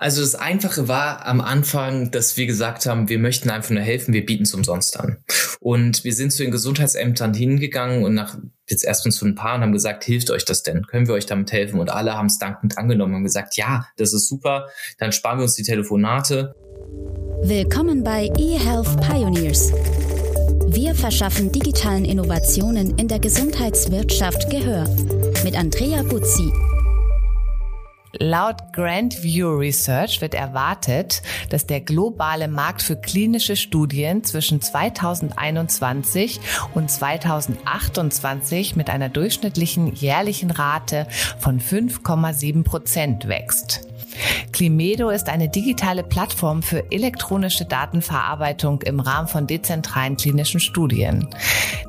Also das Einfache war am Anfang, dass wir gesagt haben, wir möchten einfach nur helfen, wir bieten es umsonst an. Und wir sind zu den Gesundheitsämtern hingegangen und nach jetzt erstmal zu ein paar und haben gesagt, hilft euch das denn? Können wir euch damit helfen? Und alle haben es dankend angenommen und gesagt, ja, das ist super, dann sparen wir uns die Telefonate. Willkommen bei eHealth Pioneers. Wir verschaffen digitalen Innovationen in der Gesundheitswirtschaft Gehör. Mit Andrea Buzzi. Laut Grand View Research wird erwartet, dass der globale Markt für klinische Studien zwischen 2021 und 2028 mit einer durchschnittlichen jährlichen Rate von 5,7 Prozent wächst. Climedo ist eine digitale Plattform für elektronische Datenverarbeitung im Rahmen von dezentralen klinischen Studien.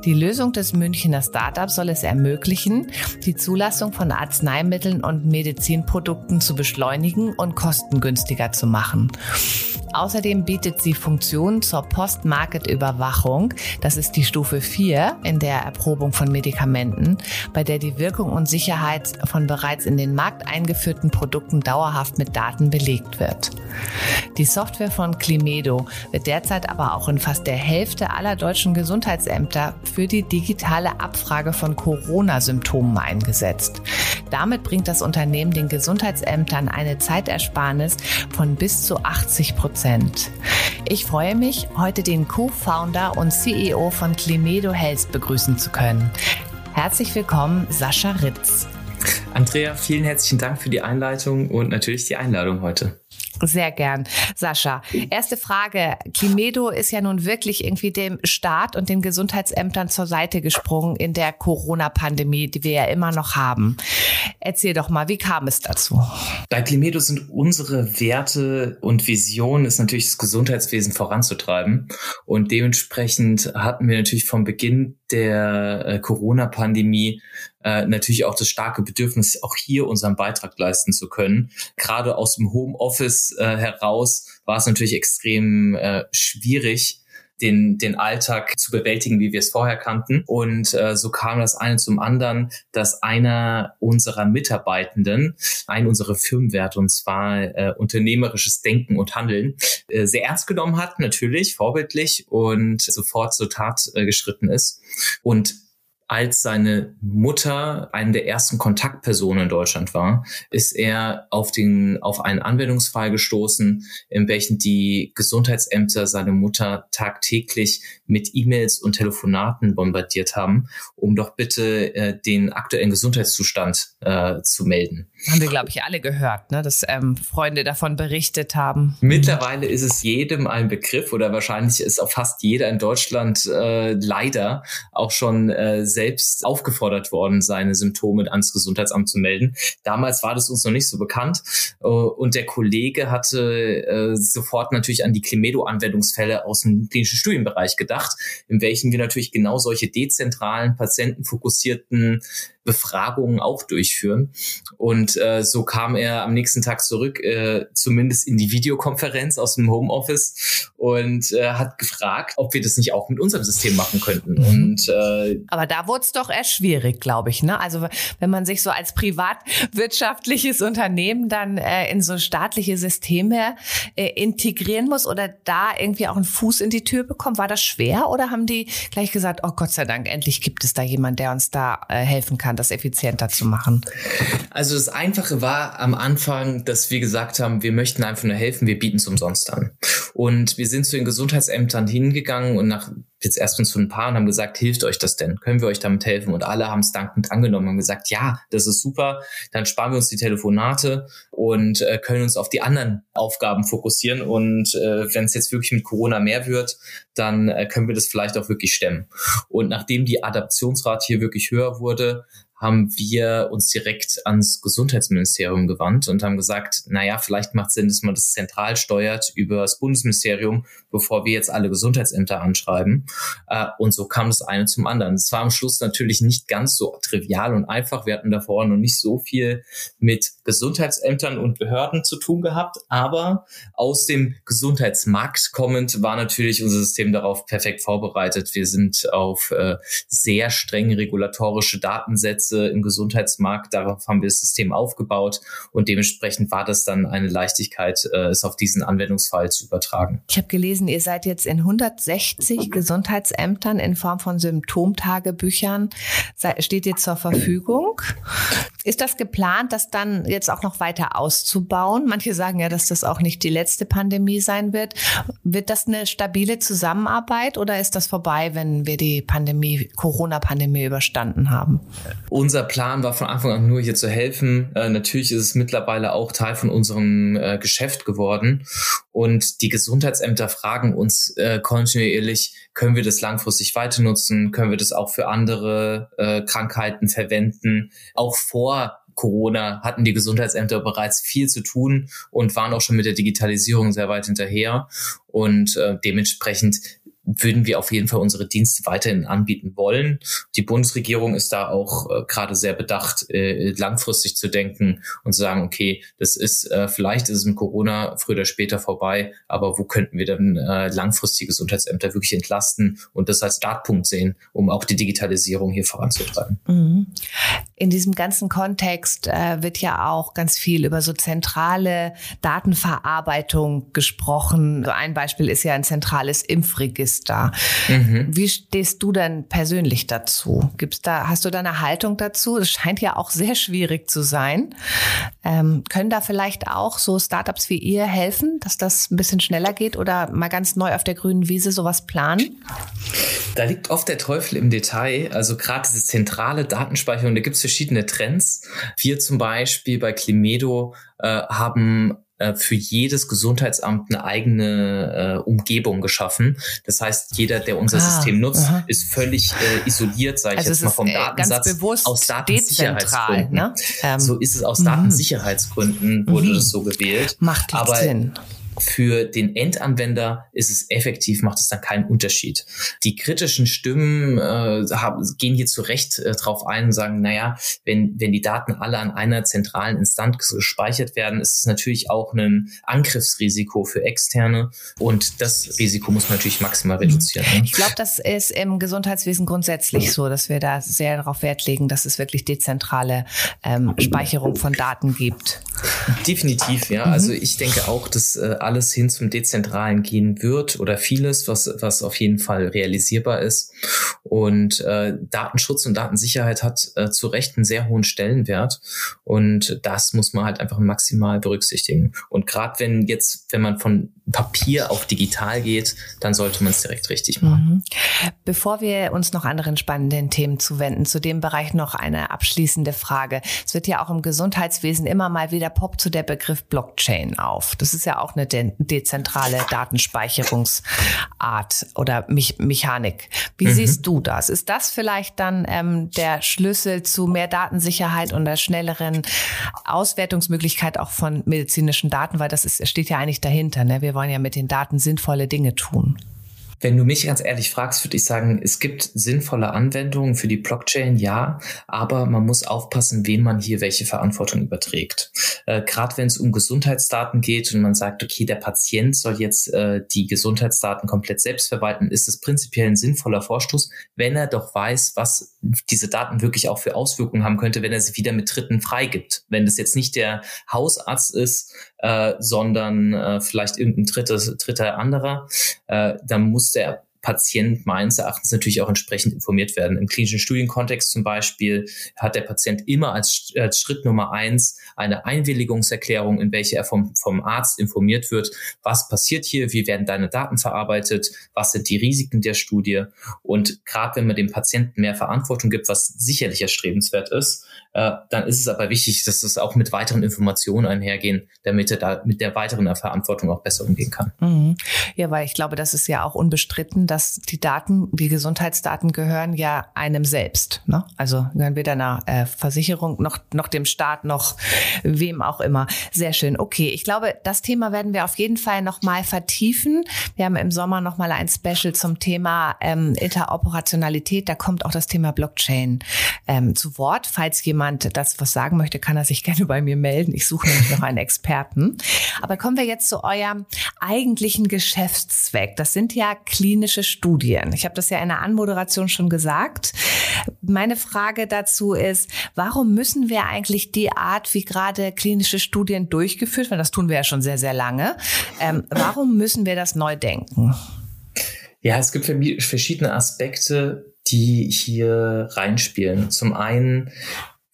Die Lösung des Münchner Startups soll es ermöglichen, die Zulassung von Arzneimitteln und Medizinprodukten zu beschleunigen und kostengünstiger zu machen. Außerdem bietet sie Funktionen zur Post-Market-Überwachung. Das ist die Stufe 4 in der Erprobung von Medikamenten, bei der die Wirkung und Sicherheit von bereits in den Markt eingeführten Produkten dauerhaft mit Daten belegt wird. Die Software von Climedo wird derzeit aber auch in fast der Hälfte aller deutschen Gesundheitsämter für die digitale Abfrage von Corona-Symptomen eingesetzt. Damit bringt das Unternehmen den Gesundheitsämtern eine Zeitersparnis von bis zu 80 Prozent. Ich freue mich, heute den Co-Founder und CEO von Climedo Health begrüßen zu können. Herzlich willkommen, Sascha Ritz. Andrea, vielen herzlichen Dank für die Einleitung und natürlich die Einladung heute. Sehr gern. Sascha, erste Frage. Climedo ist ja nun wirklich irgendwie dem Staat und den Gesundheitsämtern zur Seite gesprungen in der Corona-Pandemie, die wir ja immer noch haben. Erzähl doch mal, wie kam es dazu? Bei Climedo sind unsere Werte und Vision ist natürlich das Gesundheitswesen voranzutreiben. Und dementsprechend hatten wir natürlich vom Beginn der äh, Corona-Pandemie äh, natürlich auch das starke Bedürfnis, auch hier unseren Beitrag leisten zu können. Gerade aus dem Homeoffice äh, heraus war es natürlich extrem äh, schwierig, den, den Alltag zu bewältigen, wie wir es vorher kannten. Und äh, so kam das eine zum anderen, dass einer unserer Mitarbeitenden, ein unserer Firmenwerte, und zwar äh, unternehmerisches Denken und Handeln, äh, sehr ernst genommen hat, natürlich, vorbildlich und sofort zur Tat äh, geschritten ist. Und als seine Mutter eine der ersten Kontaktpersonen in Deutschland war, ist er auf den, auf einen Anwendungsfall gestoßen, in welchen die Gesundheitsämter seine Mutter tagtäglich mit E-Mails und Telefonaten bombardiert haben, um doch bitte äh, den aktuellen Gesundheitszustand äh, zu melden. Haben wir, glaube ich, alle gehört, ne? dass ähm, Freunde davon berichtet haben. Mittlerweile ist es jedem ein Begriff oder wahrscheinlich ist auch fast jeder in Deutschland äh, leider auch schon äh, selbst aufgefordert worden, seine Symptome ans Gesundheitsamt zu melden. Damals war das uns noch nicht so bekannt äh, und der Kollege hatte äh, sofort natürlich an die Climedo-Anwendungsfälle aus dem klinischen Studienbereich gedacht, in welchen wir natürlich genau solche dezentralen, patientenfokussierten Befragungen auch durchführen. Und äh, so kam er am nächsten Tag zurück, äh, zumindest in die Videokonferenz aus dem Homeoffice und äh, hat gefragt, ob wir das nicht auch mit unserem System machen könnten. Mhm. Und äh, aber da wurde es doch erst schwierig, glaube ich. Ne? Also wenn man sich so als privatwirtschaftliches Unternehmen dann äh, in so staatliche Systeme äh, integrieren muss oder da irgendwie auch einen Fuß in die Tür bekommt, war das schwer oder haben die gleich gesagt, oh Gott sei Dank, endlich gibt es da jemand, der uns da äh, helfen kann? das effizienter zu machen? Also das Einfache war am Anfang, dass wir gesagt haben, wir möchten einfach nur helfen, wir bieten es umsonst an. Und wir sind zu den Gesundheitsämtern hingegangen und nach jetzt erstmal zu ein paar und haben gesagt, hilft euch das denn? Können wir euch damit helfen? Und alle haben es dankend angenommen und gesagt, ja, das ist super. Dann sparen wir uns die Telefonate und äh, können uns auf die anderen Aufgaben fokussieren. Und äh, wenn es jetzt wirklich mit Corona mehr wird, dann äh, können wir das vielleicht auch wirklich stemmen. Und nachdem die Adaptionsrate hier wirklich höher wurde, haben wir uns direkt ans Gesundheitsministerium gewandt und haben gesagt, na ja, vielleicht macht Sinn, dass man das zentral steuert über das Bundesministerium, bevor wir jetzt alle Gesundheitsämter anschreiben. Äh, und so kam das eine zum anderen. Es war am Schluss natürlich nicht ganz so trivial und einfach. Wir hatten davor noch nicht so viel mit Gesundheitsämtern und Behörden zu tun gehabt, aber aus dem Gesundheitsmarkt kommend war natürlich unser System darauf perfekt vorbereitet. Wir sind auf äh, sehr streng regulatorische Datensätze Prozesse im Gesundheitsmarkt. Darauf haben wir das System aufgebaut und dementsprechend war das dann eine Leichtigkeit, äh, es auf diesen Anwendungsfall zu übertragen. Ich habe gelesen, ihr seid jetzt in 160 Gesundheitsämtern in Form von Symptomtagebüchern, steht ihr zur Verfügung. Ist das geplant, das dann jetzt auch noch weiter auszubauen? Manche sagen ja, dass das auch nicht die letzte Pandemie sein wird. Wird das eine stabile Zusammenarbeit oder ist das vorbei, wenn wir die Pandemie, Corona-Pandemie überstanden haben? Unser Plan war von Anfang an nur hier zu helfen. Äh, natürlich ist es mittlerweile auch Teil von unserem äh, Geschäft geworden. Und die Gesundheitsämter fragen uns äh, kontinuierlich, können wir das langfristig weiter nutzen? Können wir das auch für andere äh, Krankheiten verwenden? Auch vor Corona hatten die Gesundheitsämter bereits viel zu tun und waren auch schon mit der Digitalisierung sehr weit hinterher. Und äh, dementsprechend würden wir auf jeden Fall unsere Dienste weiterhin anbieten wollen. Die Bundesregierung ist da auch äh, gerade sehr bedacht, äh, langfristig zu denken und zu sagen, okay, das ist äh, vielleicht ist es mit Corona früher oder später vorbei, aber wo könnten wir dann äh, langfristig Gesundheitsämter wirklich entlasten und das als Startpunkt sehen, um auch die Digitalisierung hier voranzutreiben. Mhm. In diesem ganzen Kontext äh, wird ja auch ganz viel über so zentrale Datenverarbeitung gesprochen. So ein Beispiel ist ja ein zentrales Impfregister. Mhm. Wie stehst du denn persönlich dazu? Gibt's da, hast du da eine Haltung dazu? Es scheint ja auch sehr schwierig zu sein. Ähm, können da vielleicht auch so Startups wie ihr helfen, dass das ein bisschen schneller geht oder mal ganz neu auf der grünen Wiese sowas planen? Da liegt oft der Teufel im Detail. Also gerade diese zentrale Datenspeicherung, da gibt es verschiedene Trends. Wir zum Beispiel bei Climedo äh, haben äh, für jedes Gesundheitsamt eine eigene äh, Umgebung geschaffen. Das heißt, jeder, der unser ah, System nutzt, aha. ist völlig äh, isoliert, sage ich also jetzt mal vom äh, Datensatz, aus Datensicherheitsgründen. Ne? Ähm, so ist es aus mhm. Datensicherheitsgründen, wurde mhm. das so gewählt. Macht Aber Sinn für den Endanwender ist es effektiv, macht es dann keinen Unterschied. Die kritischen Stimmen äh, haben, gehen hier zu Recht äh, drauf ein und sagen, naja, wenn, wenn die Daten alle an einer zentralen Instanz gespeichert werden, ist es natürlich auch ein Angriffsrisiko für Externe und das Risiko muss man natürlich maximal mhm. reduzieren. Ne? Ich glaube, das ist im Gesundheitswesen grundsätzlich so, dass wir da sehr darauf Wert legen, dass es wirklich dezentrale ähm, Speicherung von Daten gibt. Definitiv, ja. Mhm. Also ich denke auch, dass äh, alles hin zum Dezentralen gehen wird oder vieles, was, was auf jeden Fall realisierbar ist. Und äh, Datenschutz und Datensicherheit hat äh, zu Recht einen sehr hohen Stellenwert. Und das muss man halt einfach maximal berücksichtigen. Und gerade wenn jetzt, wenn man von Papier auf digital geht, dann sollte man es direkt richtig machen. Mhm. Bevor wir uns noch anderen spannenden Themen zuwenden, zu dem Bereich noch eine abschließende Frage. Es wird ja auch im Gesundheitswesen immer mal wieder poppt zu der Begriff Blockchain auf. Das ist ja auch eine de dezentrale Datenspeicherungsart oder Me Mechanik. Wie mhm. siehst du das? Ist das vielleicht dann ähm, der Schlüssel zu mehr Datensicherheit und der schnelleren Auswertungsmöglichkeit auch von medizinischen Daten? Weil das ist, steht ja eigentlich dahinter. Ne? Wir wollen ja mit den Daten sinnvolle Dinge tun. Wenn du mich ganz ehrlich fragst, würde ich sagen, es gibt sinnvolle Anwendungen für die Blockchain, ja, aber man muss aufpassen, wem man hier welche Verantwortung überträgt. Äh, Gerade wenn es um Gesundheitsdaten geht und man sagt, okay, der Patient soll jetzt äh, die Gesundheitsdaten komplett selbst verwalten, ist es prinzipiell ein sinnvoller Vorstoß, wenn er doch weiß, was diese Daten wirklich auch für Auswirkungen haben könnte, wenn er sie wieder mit Dritten freigibt. Wenn das jetzt nicht der Hausarzt ist, äh, sondern äh, vielleicht irgendein drittes, dritter anderer, äh, dann muss der Patient meines Erachtens natürlich auch entsprechend informiert werden. Im klinischen Studienkontext zum Beispiel hat der Patient immer als, als Schritt Nummer eins eine Einwilligungserklärung, in welche er vom, vom Arzt informiert wird, was passiert hier, wie werden deine Daten verarbeitet, was sind die Risiken der Studie. Und gerade wenn man dem Patienten mehr Verantwortung gibt, was sicherlich erstrebenswert ist, äh, dann ist es aber wichtig, dass es auch mit weiteren Informationen einhergehen, damit er da mit der weiteren Verantwortung auch besser umgehen kann. Mhm. Ja, weil ich glaube, das ist ja auch unbestritten, dass die Daten, die Gesundheitsdaten gehören ja einem selbst. Ne? Also gehören weder einer äh, Versicherung noch, noch dem Staat noch wem auch immer. Sehr schön. Okay, ich glaube, das Thema werden wir auf jeden Fall noch mal vertiefen. Wir haben im Sommer noch mal ein Special zum Thema ähm, Interoperationalität. Da kommt auch das Thema Blockchain ähm, zu Wort. Falls jemand das was sagen möchte, kann er sich gerne bei mir melden. Ich suche nämlich noch einen Experten. Aber kommen wir jetzt zu eurem eigentlichen Geschäftszweck. Das sind ja klinische Studien. Ich habe das ja in der Anmoderation schon gesagt. Meine Frage dazu ist, warum müssen wir eigentlich die Art, wie gerade klinische Studien durchgeführt werden, das tun wir ja schon sehr, sehr lange, ähm, warum müssen wir das neu denken? Ja, es gibt verschiedene Aspekte, die hier reinspielen. Zum einen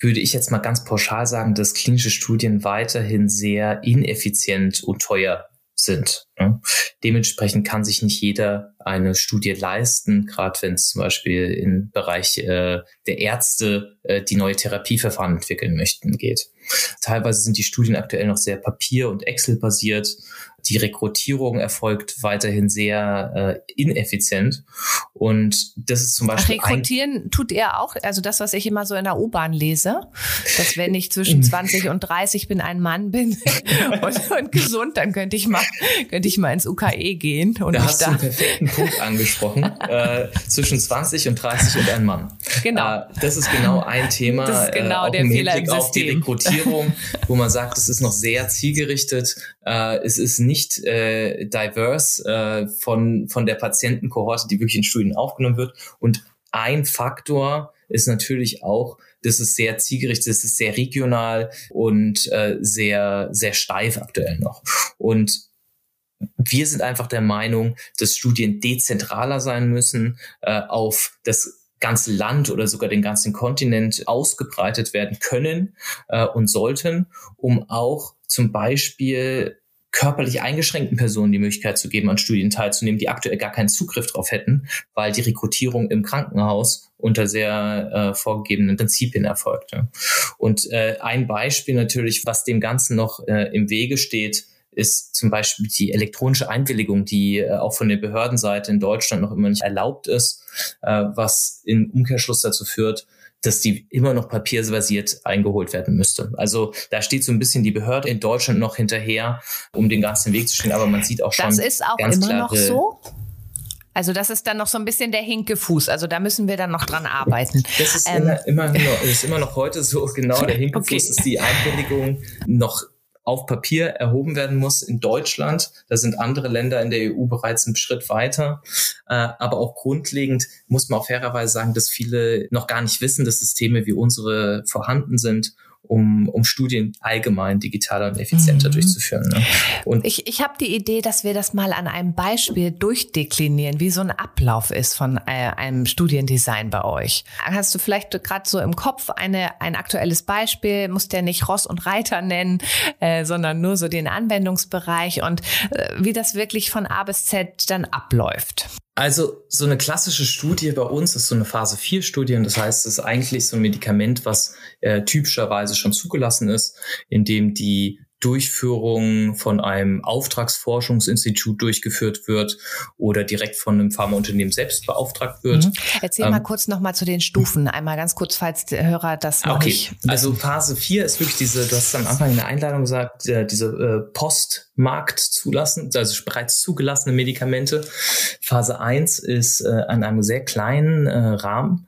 würde ich jetzt mal ganz pauschal sagen, dass klinische Studien weiterhin sehr ineffizient und teuer sind. Ne? Dementsprechend kann sich nicht jeder eine Studie leisten, gerade wenn es zum Beispiel im Bereich äh, der Ärzte, äh, die neue Therapieverfahren entwickeln möchten, geht. Teilweise sind die Studien aktuell noch sehr papier- und Excel-basiert die Rekrutierung erfolgt weiterhin sehr äh, ineffizient. Und das ist zum Beispiel. Ach, rekrutieren tut ihr auch, also das, was ich immer so in der U-Bahn lese, dass wenn ich zwischen 20 und 30 bin, ein Mann bin und, und, gesund, dann könnte ich mal, könnte ich mal ins UKE gehen. Und da hast da du einen perfekten Punkt angesprochen. äh, zwischen 20 und 30 und ein Mann. Genau. Äh, das ist genau ein Thema. Das ist genau äh, der Fehler im System. auf die Rekrutierung, wo man sagt, es ist noch sehr zielgerichtet. Äh, es ist nicht äh, diverse äh, von, von der Patientenkohorte, die wirklich in Studien aufgenommen wird. Und ein Faktor ist natürlich auch, das ist sehr zielgerichtet, das ist sehr regional und äh, sehr, sehr steif aktuell noch. Und wir sind einfach der Meinung, dass Studien dezentraler sein müssen, äh, auf das ganze Land oder sogar den ganzen Kontinent ausgebreitet werden können äh, und sollten, um auch zum Beispiel körperlich eingeschränkten Personen die Möglichkeit zu geben, an Studien teilzunehmen, die aktuell gar keinen Zugriff darauf hätten, weil die Rekrutierung im Krankenhaus unter sehr äh, vorgegebenen Prinzipien erfolgte. Und äh, ein Beispiel natürlich, was dem Ganzen noch äh, im Wege steht, ist zum Beispiel die elektronische Einwilligung, die äh, auch von der Behördenseite in Deutschland noch immer nicht erlaubt ist, äh, was im Umkehrschluss dazu führt, dass die immer noch papierbasiert eingeholt werden müsste. Also da steht so ein bisschen die Behörde in Deutschland noch hinterher, um den ganzen Weg zu stehen, aber man sieht auch schon. Das ist auch immer noch so? Also das ist dann noch so ein bisschen der Hinkefuß. Also da müssen wir dann noch dran arbeiten. Das ist, ähm, immer, immer, noch, ist immer noch heute so. Genau, der Hinkefuß okay. ist die Einwilligung noch auf Papier erhoben werden muss in Deutschland. Da sind andere Länder in der EU bereits einen Schritt weiter. Äh, aber auch grundlegend muss man auch fairerweise sagen, dass viele noch gar nicht wissen, dass Systeme wie unsere vorhanden sind um, um Studien allgemein digitaler und effizienter mhm. durchzuführen. Ne? Und ich, ich habe die Idee, dass wir das mal an einem Beispiel durchdeklinieren, wie so ein Ablauf ist von äh, einem Studiendesign bei euch. Hast du vielleicht gerade so im Kopf eine, ein aktuelles Beispiel, musst ja nicht Ross und Reiter nennen, äh, sondern nur so den Anwendungsbereich und äh, wie das wirklich von A bis Z dann abläuft. Also so eine klassische Studie bei uns ist so eine Phase 4 Studie und das heißt, es ist eigentlich so ein Medikament, was äh, typischerweise schon zugelassen ist, in dem die Durchführung von einem Auftragsforschungsinstitut durchgeführt wird oder direkt von einem Pharmaunternehmen selbst beauftragt wird. Mhm. Erzähl ähm, mal kurz nochmal zu den Stufen. Einmal ganz kurz, falls der Hörer das noch okay. nicht. Also Phase 4 ist wirklich diese, du hast am Anfang in der Einladung gesagt, äh, diese äh, Postmarkt zulassen, also bereits zugelassene Medikamente. Phase 1 ist äh, an einem sehr kleinen Rahmen,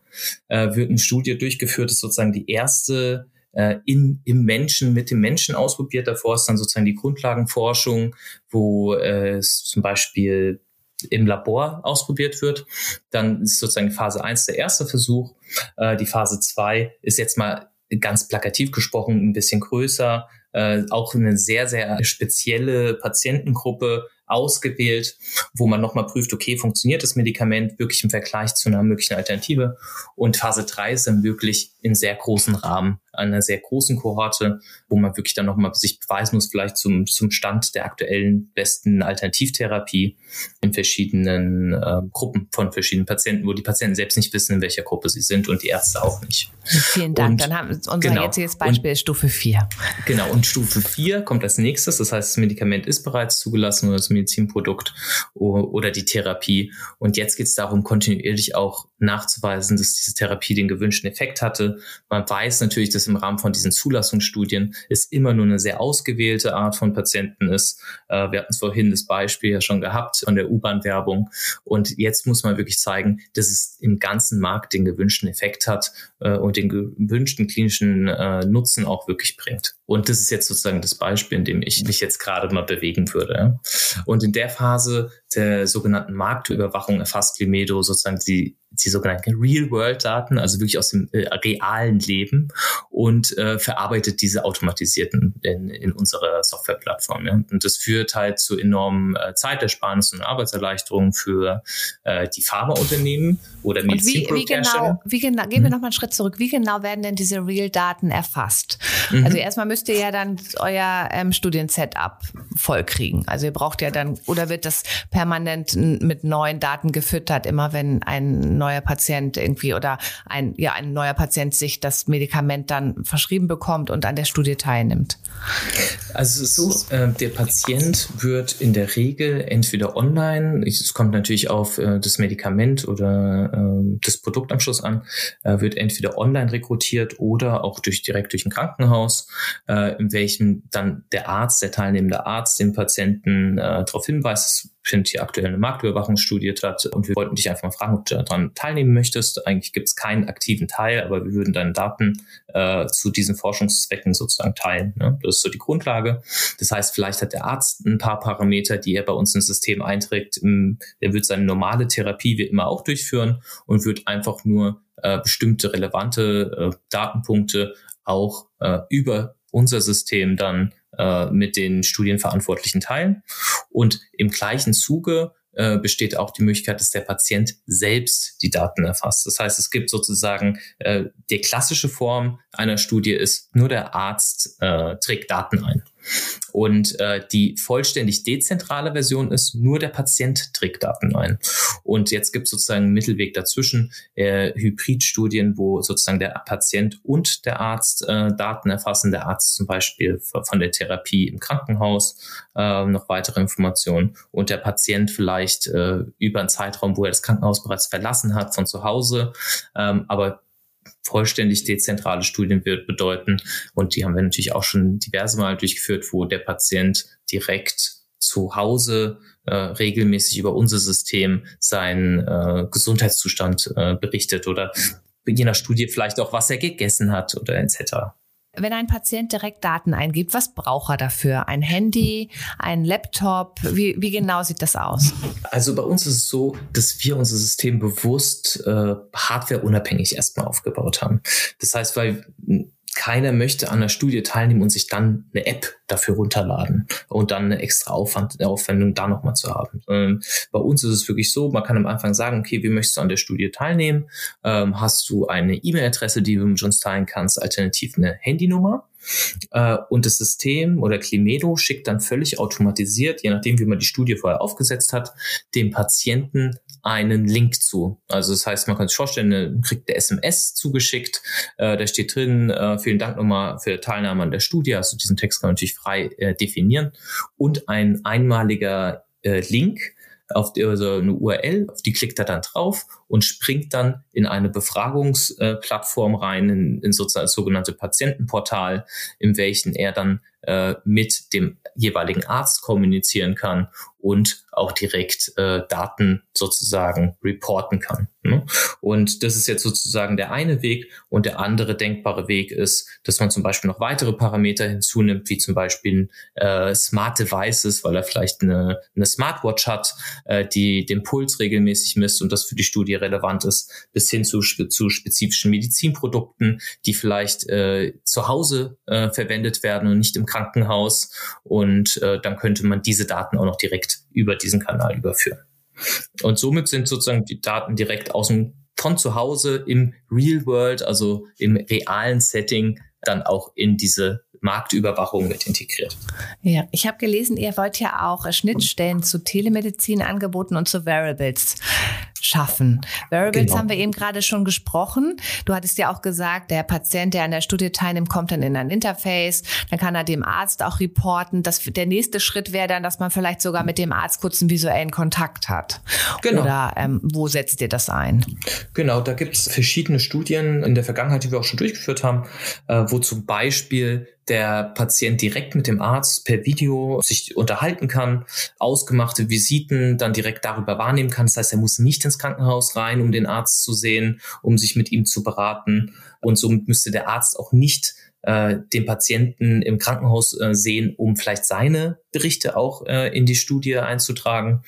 wird eine Studie durchgeführt, ist sozusagen die erste äh, in, im Menschen, mit dem Menschen ausprobiert. Davor ist dann sozusagen die Grundlagenforschung, wo äh, es zum Beispiel im Labor ausprobiert wird. Dann ist sozusagen Phase 1 der erste Versuch. Äh, die Phase 2 ist jetzt mal ganz plakativ gesprochen ein bisschen größer, äh, auch eine sehr, sehr spezielle Patientengruppe, ausgewählt, wo man nochmal prüft, okay, funktioniert das Medikament wirklich im Vergleich zu einer möglichen Alternative? Und Phase 3 ist dann wirklich in sehr großen Rahmen, einer sehr großen Kohorte, wo man wirklich dann nochmal sich beweisen muss, vielleicht zum, zum Stand der aktuellen besten Alternativtherapie in verschiedenen äh, Gruppen von verschiedenen Patienten, wo die Patienten selbst nicht wissen, in welcher Gruppe sie sind und die Ärzte auch nicht. Vielen Dank. Und, dann haben wir unser genau, jetziges Beispiel und, Stufe 4. Genau, und Stufe 4 kommt als nächstes. Das heißt, das Medikament ist bereits zugelassen oder das Medizinprodukt oder die Therapie. Und jetzt geht es darum, kontinuierlich auch nachzuweisen, dass diese Therapie den gewünschten Effekt hatte. Man weiß natürlich, dass im Rahmen von diesen Zulassungsstudien es immer nur eine sehr ausgewählte Art von Patienten ist. Äh, wir hatten vorhin das Beispiel ja schon gehabt von der U-Bahn-Werbung. Und jetzt muss man wirklich zeigen, dass es im ganzen Markt den gewünschten Effekt hat äh, und den gewünschten klinischen äh, Nutzen auch wirklich bringt. Und das ist jetzt sozusagen das Beispiel, in dem ich mich jetzt gerade mal bewegen würde. Und in der Phase der sogenannten Marktüberwachung erfasst Limedo sozusagen die die sogenannten Real-World-Daten, also wirklich aus dem äh, realen Leben und äh, verarbeitet diese automatisierten in, in unserer Softwareplattform. Ja. Und das führt halt zu enormen äh, Zeitersparnissen und Arbeitserleichterungen für äh, die Pharmaunternehmen oder Medizinprodukte. Wie, wie genau, wie genau, gehen wir mhm. noch mal einen Schritt zurück. Wie genau werden denn diese Real-Daten erfasst? Mhm. Also erstmal müsst ihr ja dann euer ähm, Studien-Setup vollkriegen. Also ihr braucht ja dann, oder wird das permanent mit neuen Daten gefüttert, immer wenn ein neuer Patient irgendwie oder ein, ja, ein neuer Patient sich das Medikament dann verschrieben bekommt und an der Studie teilnimmt? Also es ist so, äh, der Patient wird in der Regel entweder online, es kommt natürlich auf äh, das Medikament oder äh, das Produkt am Schluss an, äh, wird entweder online rekrutiert oder auch durch direkt durch ein Krankenhaus, äh, in welchem dann der Arzt, der teilnehmende Arzt, den Patienten äh, darauf hinweist, Print hier aktuell eine Marktüberwachungsstudie hat und wir wollten dich einfach mal fragen, ob du daran teilnehmen möchtest. Eigentlich gibt es keinen aktiven Teil, aber wir würden deine Daten äh, zu diesen Forschungszwecken sozusagen teilen. Ne? Das ist so die Grundlage. Das heißt, vielleicht hat der Arzt ein paar Parameter, die er bei uns ins System einträgt. Er wird seine normale Therapie wie immer auch durchführen und wird einfach nur äh, bestimmte relevante äh, Datenpunkte auch äh, über unser System dann äh, mit den Studienverantwortlichen teilen. Und im gleichen Zuge äh, besteht auch die Möglichkeit, dass der Patient selbst die Daten erfasst. Das heißt, es gibt sozusagen äh, die klassische Form einer Studie ist, nur der Arzt äh, trägt Daten ein. Und äh, die vollständig dezentrale Version ist, nur der Patient trägt Daten ein. Und jetzt gibt es sozusagen einen Mittelweg dazwischen, äh, Hybridstudien, wo sozusagen der Patient und der Arzt äh, Daten erfassen. Der Arzt zum Beispiel von der Therapie im Krankenhaus äh, noch weitere Informationen und der Patient vielleicht äh, über einen Zeitraum, wo er das Krankenhaus bereits verlassen hat, von zu Hause. Ähm, aber vollständig dezentrale Studien wird bedeuten. Und die haben wir natürlich auch schon diverse Mal durchgeführt, wo der Patient direkt zu Hause äh, regelmäßig über unser System seinen äh, Gesundheitszustand äh, berichtet oder je nach Studie vielleicht auch, was er gegessen hat oder etc. Wenn ein Patient direkt Daten eingibt, was braucht er dafür? Ein Handy, ein Laptop? Wie, wie genau sieht das aus? Also bei uns ist es so, dass wir unser System bewusst äh, hardwareunabhängig erstmal aufgebaut haben. Das heißt, weil keiner möchte an der Studie teilnehmen und sich dann eine App dafür runterladen und dann eine extra Aufwand, Aufwendung da nochmal zu haben. Ähm, bei uns ist es wirklich so, man kann am Anfang sagen, okay, wie möchtest du an der Studie teilnehmen? Ähm, hast du eine E-Mail-Adresse, die du mit uns teilen kannst, alternativ eine Handynummer? Äh, und das System oder Climedo schickt dann völlig automatisiert, je nachdem, wie man die Studie vorher aufgesetzt hat, dem Patienten einen Link zu. Also das heißt, man kann sich vorstellen, man kriegt eine SMS zugeschickt, äh, da steht drin, äh, vielen Dank nochmal für die Teilnahme an der Studie. Also diesen Text kann man natürlich frei äh, definieren. Und ein einmaliger äh, Link, auf die, also eine URL, auf die klickt er dann drauf und springt dann in eine Befragungsplattform äh, rein, in, in sozusagen das sogenannte Patientenportal, in welchen er dann äh, mit dem jeweiligen Arzt kommunizieren kann und auch direkt äh, Daten sozusagen reporten kann. Ne? Und das ist jetzt sozusagen der eine Weg. Und der andere denkbare Weg ist, dass man zum Beispiel noch weitere Parameter hinzunimmt, wie zum Beispiel äh, Smart Devices, weil er vielleicht eine, eine Smartwatch hat, äh, die den Puls regelmäßig misst und das für die Studie relevant ist, bis hin zu, zu spezifischen Medizinprodukten, die vielleicht äh, zu Hause äh, verwendet werden und nicht im Krankenhaus. Und äh, dann könnte man diese Daten auch noch direkt über diesen Kanal überführen. Und somit sind sozusagen die Daten direkt aus dem, von zu Hause im Real World, also im realen Setting, dann auch in diese Marktüberwachung mit integriert. Ja, ich habe gelesen, ihr wollt ja auch Schnittstellen zu Telemedizin-Angeboten und zu Variables schaffen. Variables genau. haben wir eben gerade schon gesprochen. Du hattest ja auch gesagt, der Patient, der an der Studie teilnimmt, kommt dann in ein Interface, dann kann er dem Arzt auch reporten. Das, der nächste Schritt wäre dann, dass man vielleicht sogar mit dem Arzt kurz einen visuellen Kontakt hat. Genau. Oder ähm, wo setzt ihr das ein? Genau, da gibt es verschiedene Studien in der Vergangenheit, die wir auch schon durchgeführt haben, äh, wo zum Beispiel der Patient direkt mit dem Arzt per Video sich unterhalten kann, ausgemachte Visiten dann direkt darüber wahrnehmen kann. Das heißt, er muss nicht ins Krankenhaus rein, um den Arzt zu sehen, um sich mit ihm zu beraten. Und somit müsste der Arzt auch nicht äh, den Patienten im Krankenhaus äh, sehen, um vielleicht seine Berichte auch äh, in die Studie einzutragen.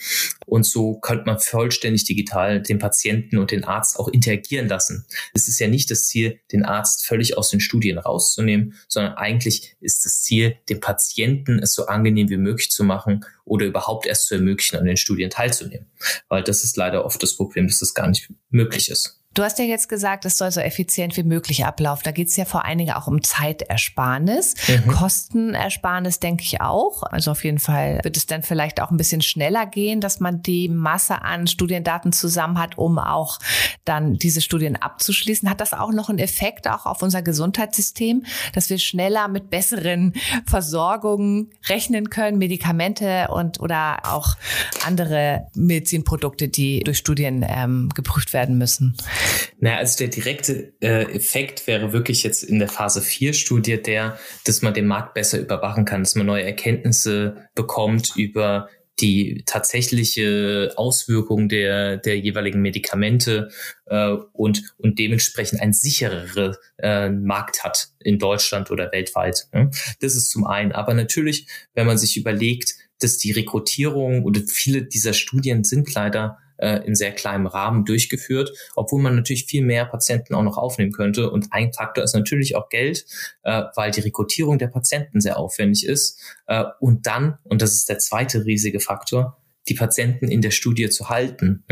Und so könnte man vollständig digital den Patienten und den Arzt auch interagieren lassen. Es ist ja nicht das Ziel, den Arzt völlig aus den Studien rauszunehmen, sondern eigentlich ist das Ziel, dem Patienten es so angenehm wie möglich zu machen oder überhaupt erst zu ermöglichen, an den Studien teilzunehmen. Weil das ist leider oft das Problem, dass das gar nicht möglich ist. Du hast ja jetzt gesagt, es soll so effizient wie möglich ablaufen. Da geht es ja vor allen Dingen auch um Zeitersparnis, mhm. Kostenersparnis, denke ich auch. Also auf jeden Fall wird es dann vielleicht auch ein bisschen schneller gehen, dass man die Masse an Studiendaten zusammen hat, um auch dann diese Studien abzuschließen. Hat das auch noch einen Effekt auch auf unser Gesundheitssystem, dass wir schneller mit besseren Versorgungen rechnen können, Medikamente und oder auch andere Medizinprodukte, die durch Studien ähm, geprüft werden müssen? Naja, also der direkte äh, Effekt wäre wirklich jetzt in der Phase 4 Studie der, dass man den Markt besser überwachen kann, dass man neue Erkenntnisse bekommt über die tatsächliche Auswirkung der, der jeweiligen Medikamente äh, und, und dementsprechend ein sicherere äh, Markt hat in Deutschland oder weltweit. Ne? Das ist zum einen. Aber natürlich, wenn man sich überlegt, dass die Rekrutierung oder viele dieser Studien sind leider äh, in sehr kleinem Rahmen durchgeführt, obwohl man natürlich viel mehr Patienten auch noch aufnehmen könnte. Und ein Faktor ist natürlich auch Geld, äh, weil die Rekrutierung der Patienten sehr aufwendig ist. Äh, und dann, und das ist der zweite riesige Faktor, die Patienten in der Studie zu halten.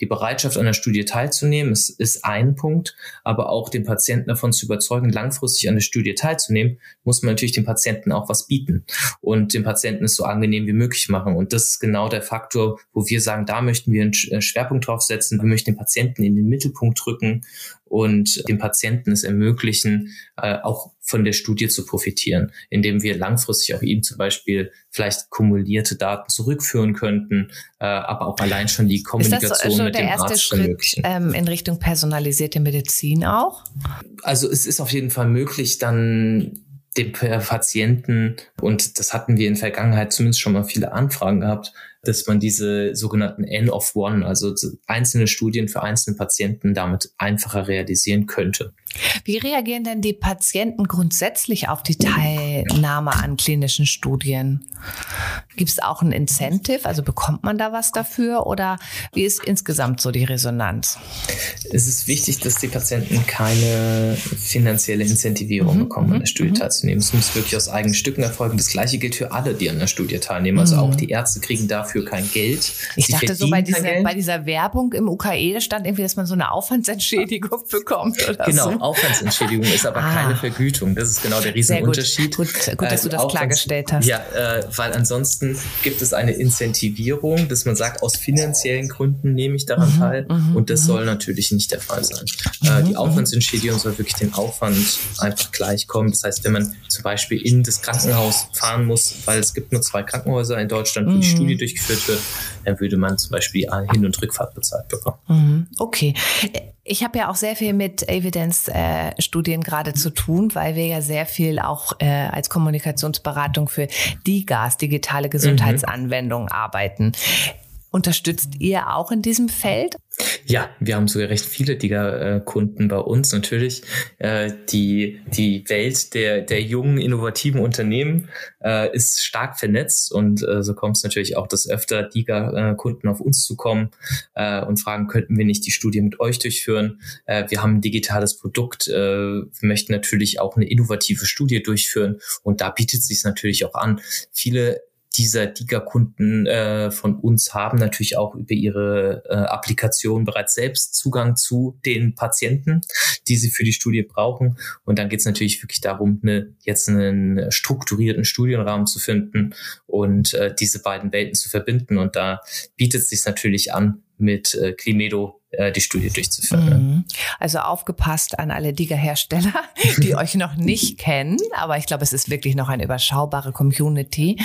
Die Bereitschaft an der Studie teilzunehmen ist, ist ein Punkt, aber auch den Patienten davon zu überzeugen, langfristig an der Studie teilzunehmen, muss man natürlich dem Patienten auch was bieten und dem Patienten es so angenehm wie möglich machen. Und das ist genau der Faktor, wo wir sagen, da möchten wir einen äh, Schwerpunkt drauf setzen. Wir möchten den Patienten in den Mittelpunkt drücken und dem Patienten es ermöglichen, äh, auch von der Studie zu profitieren, indem wir langfristig auch ihm zum Beispiel vielleicht kumulierte Daten zurückführen könnten, äh, aber auch allein schon die Kommunikation ist das so, mit dem Arzt Schritt, ermöglichen. Ähm, in Richtung personalisierte Medizin auch? Also es ist auf jeden Fall möglich, dann dem Patienten, und das hatten wir in der Vergangenheit zumindest schon mal viele Anfragen gehabt, dass man diese sogenannten N of One, also einzelne Studien für einzelne Patienten damit einfacher realisieren könnte. Wie reagieren denn die Patienten grundsätzlich auf die Teilnahme an klinischen Studien? Gibt es auch ein Incentive? Also bekommt man da was dafür oder wie ist insgesamt so die Resonanz? Es ist wichtig, dass die Patienten keine finanzielle Incentivierung mhm. bekommen, an der mhm, Studie mhm. teilzunehmen. Es muss wirklich aus eigenen Stücken erfolgen. Das Gleiche gilt für alle, die an der Studie teilnehmen. Also mhm. auch die Ärzte kriegen dafür kein Geld. Ich Sie dachte so bei dieser, bei dieser Werbung im UKE stand irgendwie, dass man so eine Aufwandsentschädigung bekommt oder genau, so. Aufwandsentschädigung ist aber ah. keine Vergütung. Das ist genau der Riesenunterschied. Gut, gut, gut dass äh, du das klargestellt hast. Ja, äh, weil ansonsten gibt es eine Incentivierung, dass man sagt, aus finanziellen Gründen nehme ich daran mhm, teil. Mhm, und das mhm. soll natürlich nicht der Fall sein. Äh, die Aufwandsentschädigung soll wirklich den Aufwand einfach gleichkommen. Das heißt, wenn man zum Beispiel in das Krankenhaus fahren muss, weil es gibt nur zwei Krankenhäuser in Deutschland, wo die Studie durchgeführt wird, dann würde man zum Beispiel Hin- und Rückfahrt bezahlt bekommen. Okay. Ich habe ja auch sehr viel mit Evidence-Studien äh, gerade zu tun, weil wir ja sehr viel auch äh, als Kommunikationsberatung für DIGAS, digitale Gesundheitsanwendungen, mhm. arbeiten. Unterstützt ihr auch in diesem Feld? Ja, wir haben sogar recht viele Digger-Kunden bei uns. Natürlich äh, die die Welt der der jungen innovativen Unternehmen äh, ist stark vernetzt und äh, so kommt es natürlich auch, dass öfter Digger-Kunden auf uns zukommen äh, und fragen, könnten wir nicht die Studie mit euch durchführen? Äh, wir haben ein digitales Produkt, äh, wir möchten natürlich auch eine innovative Studie durchführen und da bietet es sich natürlich auch an. Viele dieser Diga-Kunden äh, von uns haben natürlich auch über ihre äh, Applikation bereits selbst Zugang zu den Patienten, die sie für die Studie brauchen. Und dann geht es natürlich wirklich darum, eine, jetzt einen strukturierten Studienrahmen zu finden und äh, diese beiden Welten zu verbinden. Und da bietet es sich natürlich an, mit äh, Climedo die Studie durchzuführen. Mhm. Also aufgepasst an alle Digger-Hersteller, die euch noch nicht kennen, aber ich glaube, es ist wirklich noch eine überschaubare Community.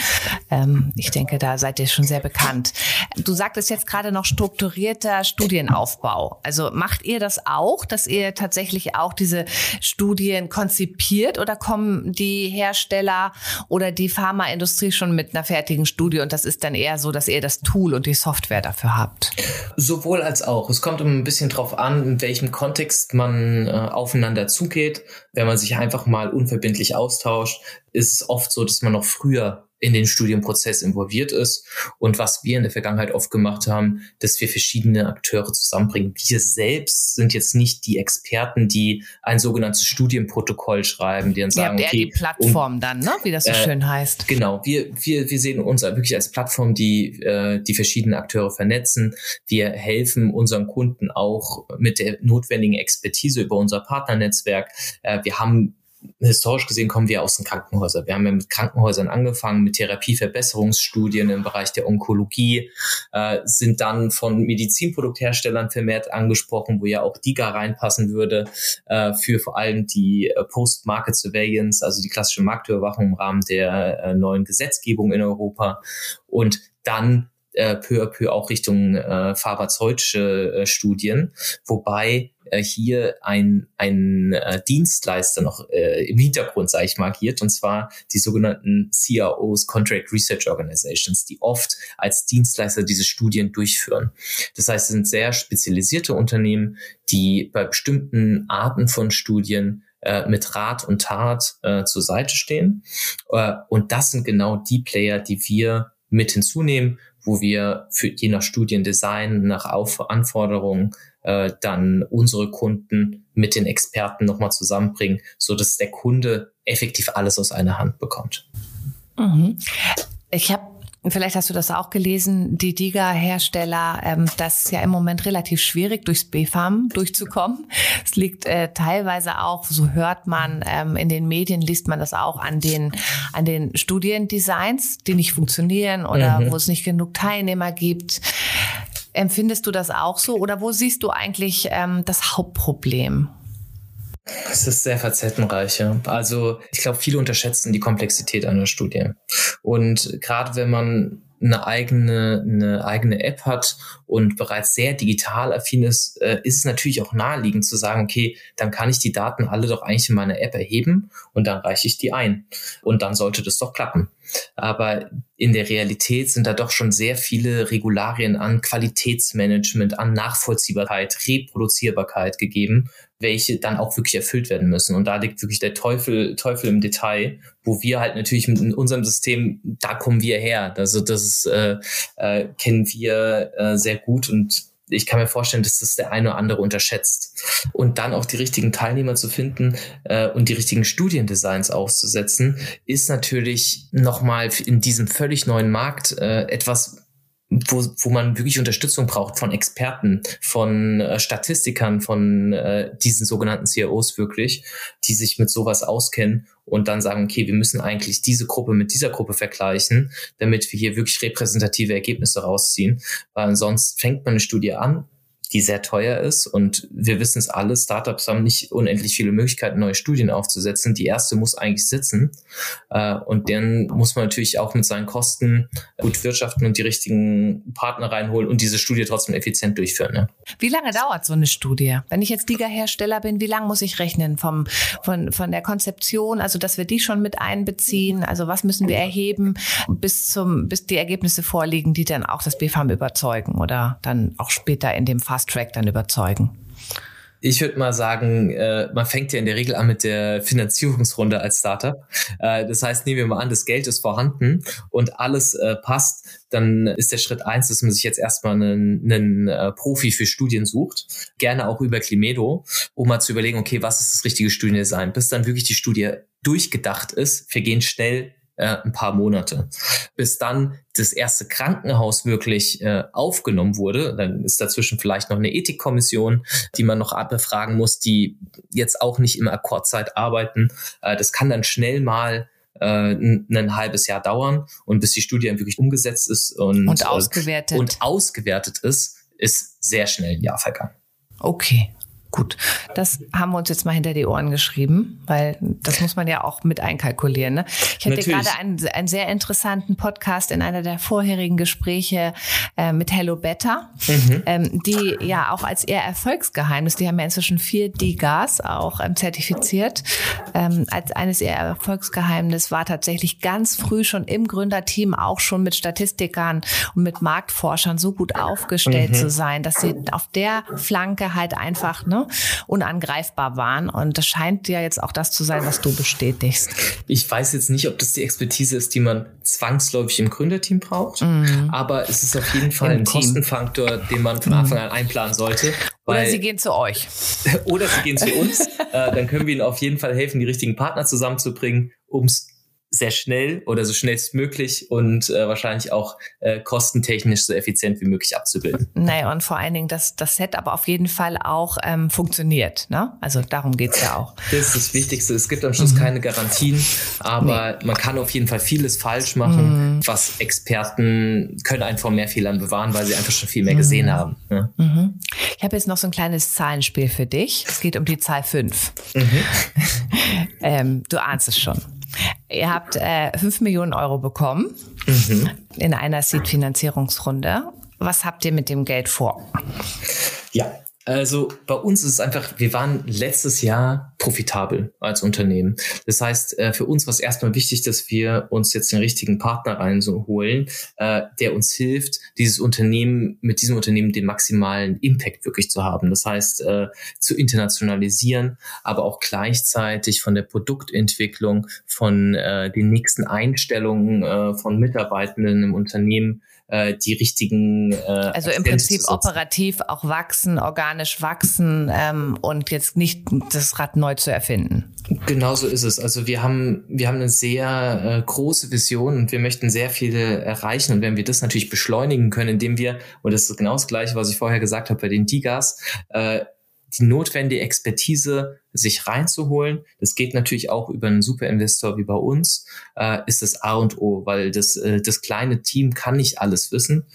Ähm, ich denke, da seid ihr schon sehr bekannt. Du sagtest jetzt gerade noch strukturierter Studienaufbau. Also macht ihr das auch, dass ihr tatsächlich auch diese Studien konzipiert oder kommen die Hersteller oder die Pharmaindustrie schon mit einer fertigen Studie und das ist dann eher so, dass ihr das Tool und die Software dafür habt? Sowohl als auch. Es kommt kommt ein bisschen drauf an, in welchem Kontext man äh, aufeinander zugeht. Wenn man sich einfach mal unverbindlich austauscht, ist es oft so, dass man noch früher in den Studienprozess involviert ist. Und was wir in der Vergangenheit oft gemacht haben, dass wir verschiedene Akteure zusammenbringen. Wir selbst sind jetzt nicht die Experten, die ein sogenanntes Studienprotokoll schreiben, die dann sagen, ja, okay, die Plattform um, dann, ne? wie das so äh, schön heißt. Genau, wir, wir, wir sehen uns wirklich als Plattform, die äh, die verschiedenen Akteure vernetzen. Wir helfen unseren Kunden auch mit der notwendigen Expertise über unser Partnernetzwerk. Äh, wir haben historisch gesehen kommen wir aus den Krankenhäusern. Wir haben ja mit Krankenhäusern angefangen, mit Therapieverbesserungsstudien im Bereich der Onkologie, äh, sind dann von Medizinproduktherstellern vermehrt angesprochen, wo ja auch DIGA reinpassen würde, äh, für vor allem die äh, Post-Market Surveillance, also die klassische Marktüberwachung im Rahmen der äh, neuen Gesetzgebung in Europa. Und dann äh, peu à peu auch Richtung äh, pharmazeutische Studien, wobei äh, hier ein, ein äh, Dienstleister noch äh, im Hintergrund, sage ich mal, agiert, und zwar die sogenannten CROs, Contract Research Organizations, die oft als Dienstleister diese Studien durchführen. Das heißt, es sind sehr spezialisierte Unternehmen, die bei bestimmten Arten von Studien äh, mit Rat und Tat äh, zur Seite stehen. Äh, und das sind genau die Player, die wir mit hinzunehmen, wo wir für je nach Studiendesign, nach Auf Anforderungen äh, dann unsere Kunden mit den Experten nochmal zusammenbringen, so dass der Kunde effektiv alles aus einer Hand bekommt. Mhm. Ich habe Vielleicht hast du das auch gelesen, die DIGA-Hersteller, ähm, das ist ja im Moment relativ schwierig, durchs BFAM durchzukommen. Es liegt äh, teilweise auch, so hört man, ähm, in den Medien liest man das auch an den, an den Studiendesigns, die nicht funktionieren oder mhm. wo es nicht genug Teilnehmer gibt. Empfindest du das auch so oder wo siehst du eigentlich ähm, das Hauptproblem? Es ist sehr facettenreich. Ja. Also ich glaube, viele unterschätzen die Komplexität einer Studie. Und gerade wenn man eine eigene, eine eigene App hat und bereits sehr digital affin ist, äh, ist es natürlich auch naheliegend zu sagen, okay, dann kann ich die Daten alle doch eigentlich in meine App erheben und dann reiche ich die ein. Und dann sollte das doch klappen. Aber in der Realität sind da doch schon sehr viele Regularien an Qualitätsmanagement, an Nachvollziehbarkeit, Reproduzierbarkeit gegeben, welche dann auch wirklich erfüllt werden müssen. Und da liegt wirklich der Teufel, Teufel im Detail, wo wir halt natürlich mit unserem System, da kommen wir her. Also das ist, äh, äh, kennen wir äh, sehr gut und ich kann mir vorstellen, dass das der eine oder andere unterschätzt. Und dann auch die richtigen Teilnehmer zu finden äh, und die richtigen Studiendesigns auszusetzen, ist natürlich nochmal in diesem völlig neuen Markt äh, etwas, wo, wo man wirklich Unterstützung braucht von Experten, von äh, Statistikern, von äh, diesen sogenannten CROs wirklich, die sich mit sowas auskennen und dann sagen, okay, wir müssen eigentlich diese Gruppe mit dieser Gruppe vergleichen, damit wir hier wirklich repräsentative Ergebnisse rausziehen. Weil sonst fängt man eine Studie an, die sehr teuer ist. Und wir wissen es alle, Startups haben nicht unendlich viele Möglichkeiten, neue Studien aufzusetzen. Die erste muss eigentlich sitzen. Äh, und dann muss man natürlich auch mit seinen Kosten gut wirtschaften und die richtigen Partner reinholen und diese Studie trotzdem effizient durchführen. Wie lange dauert so eine Studie? Wenn ich jetzt Liga-Hersteller bin, wie lange muss ich rechnen vom, von, von der Konzeption, also dass wir die schon mit einbeziehen? Also was müssen wir erheben, bis zum, bis die Ergebnisse vorliegen, die dann auch das BFAM überzeugen oder dann auch später in dem Fast Track dann überzeugen? Ich würde mal sagen, äh, man fängt ja in der Regel an mit der Finanzierungsrunde als Startup. Äh, das heißt, nehmen wir mal an, das Geld ist vorhanden und alles äh, passt, dann ist der Schritt eins, dass man sich jetzt erstmal einen, einen äh, Profi für Studien sucht, gerne auch über Climedo, um mal zu überlegen, okay, was ist das richtige Studiendesign? Bis dann wirklich die Studie durchgedacht ist, vergehen schnell äh, ein paar Monate. Bis dann das erste Krankenhaus wirklich äh, aufgenommen wurde, dann ist dazwischen vielleicht noch eine Ethikkommission, die man noch befragen muss, die jetzt auch nicht im Akkordzeit arbeiten. Äh, das kann dann schnell mal äh, ein, ein halbes Jahr dauern und bis die Studie dann wirklich umgesetzt ist und, und ausgewertet. Äh, und ausgewertet ist, ist sehr schnell ein Jahr vergangen. Okay. Gut, das haben wir uns jetzt mal hinter die Ohren geschrieben, weil das muss man ja auch mit einkalkulieren. Ne? Ich hatte Natürlich. gerade einen, einen sehr interessanten Podcast in einer der vorherigen Gespräche äh, mit Hello Better, mhm. ähm, die ja auch als ihr Erfolgsgeheimnis, die haben ja inzwischen vier DIGAs auch ähm, zertifiziert, ähm, als eines ihrer Erfolgsgeheimnis war tatsächlich ganz früh schon im Gründerteam auch schon mit Statistikern und mit Marktforschern so gut aufgestellt mhm. zu sein, dass sie auf der Flanke halt einfach ne, ne, unangreifbar waren. Und das scheint ja jetzt auch das zu sein, was du bestätigst. Ich weiß jetzt nicht, ob das die Expertise ist, die man zwangsläufig im Gründerteam braucht, mhm. aber es ist auf jeden Fall Im ein Team. Kostenfaktor, den man von Anfang an einplanen sollte. Weil, oder sie gehen zu euch. oder sie gehen zu uns. äh, dann können wir ihnen auf jeden Fall helfen, die richtigen Partner zusammenzubringen, um es sehr schnell oder so schnellstmöglich und äh, wahrscheinlich auch äh, kostentechnisch so effizient wie möglich abzubilden. Naja, und vor allen Dingen, dass das Set aber auf jeden Fall auch ähm, funktioniert. Ne? Also darum geht's ja auch. Das ist das Wichtigste. Es gibt am Schluss mhm. keine Garantien, aber nee. man kann auf jeden Fall vieles falsch machen, mhm. was Experten können einen vor mehr Fehlern bewahren, weil sie einfach schon viel mehr mhm. gesehen haben. Ne? Ich habe jetzt noch so ein kleines Zahlenspiel für dich. Es geht um die Zahl 5. Mhm. ähm, du ahnst es schon. Ihr habt äh, 5 Millionen Euro bekommen mhm. in einer Seed-Finanzierungsrunde. Was habt ihr mit dem Geld vor? Ja, also bei uns ist es einfach, wir waren letztes Jahr profitabel als Unternehmen. Das heißt, äh, für uns war es erstmal wichtig, dass wir uns jetzt den richtigen Partner reinholen, äh, der uns hilft, dieses Unternehmen, mit diesem Unternehmen den maximalen Impact wirklich zu haben. Das heißt, äh, zu internationalisieren, aber auch gleichzeitig von der Produktentwicklung, von den nächsten Einstellungen von Mitarbeitenden im Unternehmen äh, die richtigen. Äh, also im Prinzip operativ auch wachsen, organisch wachsen ähm, und jetzt nicht das Rad neu zu erfinden. Genau so ist es. Also wir haben, wir haben eine sehr äh, große Vision und wir möchten sehr viele erreichen. Und wenn wir das natürlich beschleunigen können, indem wir, und das ist genau das Gleiche, was ich vorher gesagt habe bei den Digas, äh, die notwendige Expertise sich reinzuholen. Das geht natürlich auch über einen Superinvestor wie bei uns, äh, ist das A und O, weil das, äh, das kleine Team kann nicht alles wissen.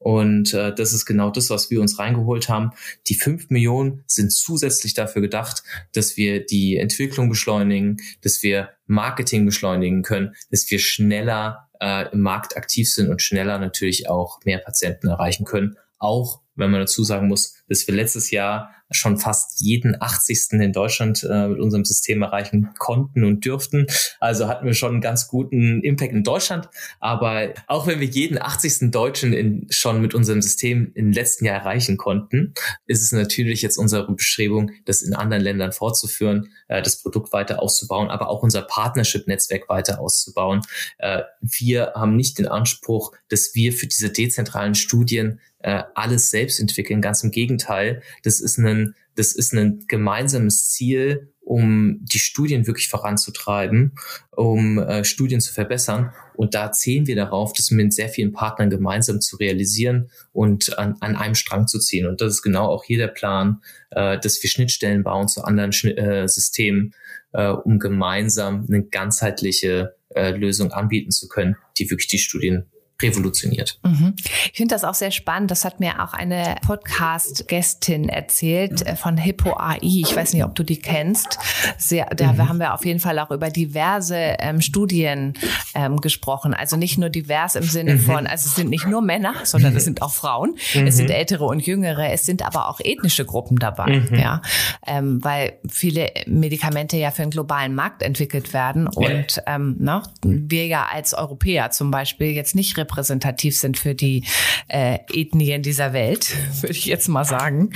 Und äh, das ist genau das, was wir uns reingeholt haben. Die fünf Millionen sind zusätzlich dafür gedacht, dass wir die Entwicklung beschleunigen, dass wir Marketing beschleunigen können, dass wir schneller äh, im Markt aktiv sind und schneller natürlich auch mehr Patienten erreichen können. Auch wenn man dazu sagen muss, dass wir letztes Jahr schon fast jeden 80. in Deutschland äh, mit unserem System erreichen konnten und dürften. Also hatten wir schon einen ganz guten Impact in Deutschland. Aber auch wenn wir jeden 80. Deutschen in, schon mit unserem System im letzten Jahr erreichen konnten, ist es natürlich jetzt unsere Bestrebung, das in anderen Ländern fortzuführen, äh, das Produkt weiter auszubauen, aber auch unser Partnership-Netzwerk weiter auszubauen. Äh, wir haben nicht den Anspruch, dass wir für diese dezentralen Studien äh, alles selbst entwickeln. Ganz im Gegenteil, das ist ein, das ist ein gemeinsames Ziel, um die Studien wirklich voranzutreiben, um äh, Studien zu verbessern. Und da zählen wir darauf, das mit sehr vielen Partnern gemeinsam zu realisieren und an, an einem Strang zu ziehen. Und das ist genau auch hier der Plan, äh, dass wir Schnittstellen bauen zu anderen Schnitt, äh, Systemen, äh, um gemeinsam eine ganzheitliche äh, Lösung anbieten zu können, die wirklich die Studien revolutioniert. Mhm. Ich finde das auch sehr spannend. Das hat mir auch eine Podcast-Gästin erzählt äh, von Hippo AI. Ich weiß nicht, ob du die kennst. Sehr, da mhm. haben wir auf jeden Fall auch über diverse ähm, Studien ähm, gesprochen. Also nicht nur divers im Sinne mhm. von, also es sind nicht nur Männer, sondern es sind auch Frauen. Es sind mhm. ältere und jüngere. Es sind aber auch ethnische Gruppen dabei. Mhm. Ja, ähm, weil viele Medikamente ja für einen globalen Markt entwickelt werden und ähm, ne, wir ja als Europäer zum Beispiel jetzt nicht repräsentativ sind für die äh, Ethnien dieser Welt, würde ich jetzt mal sagen,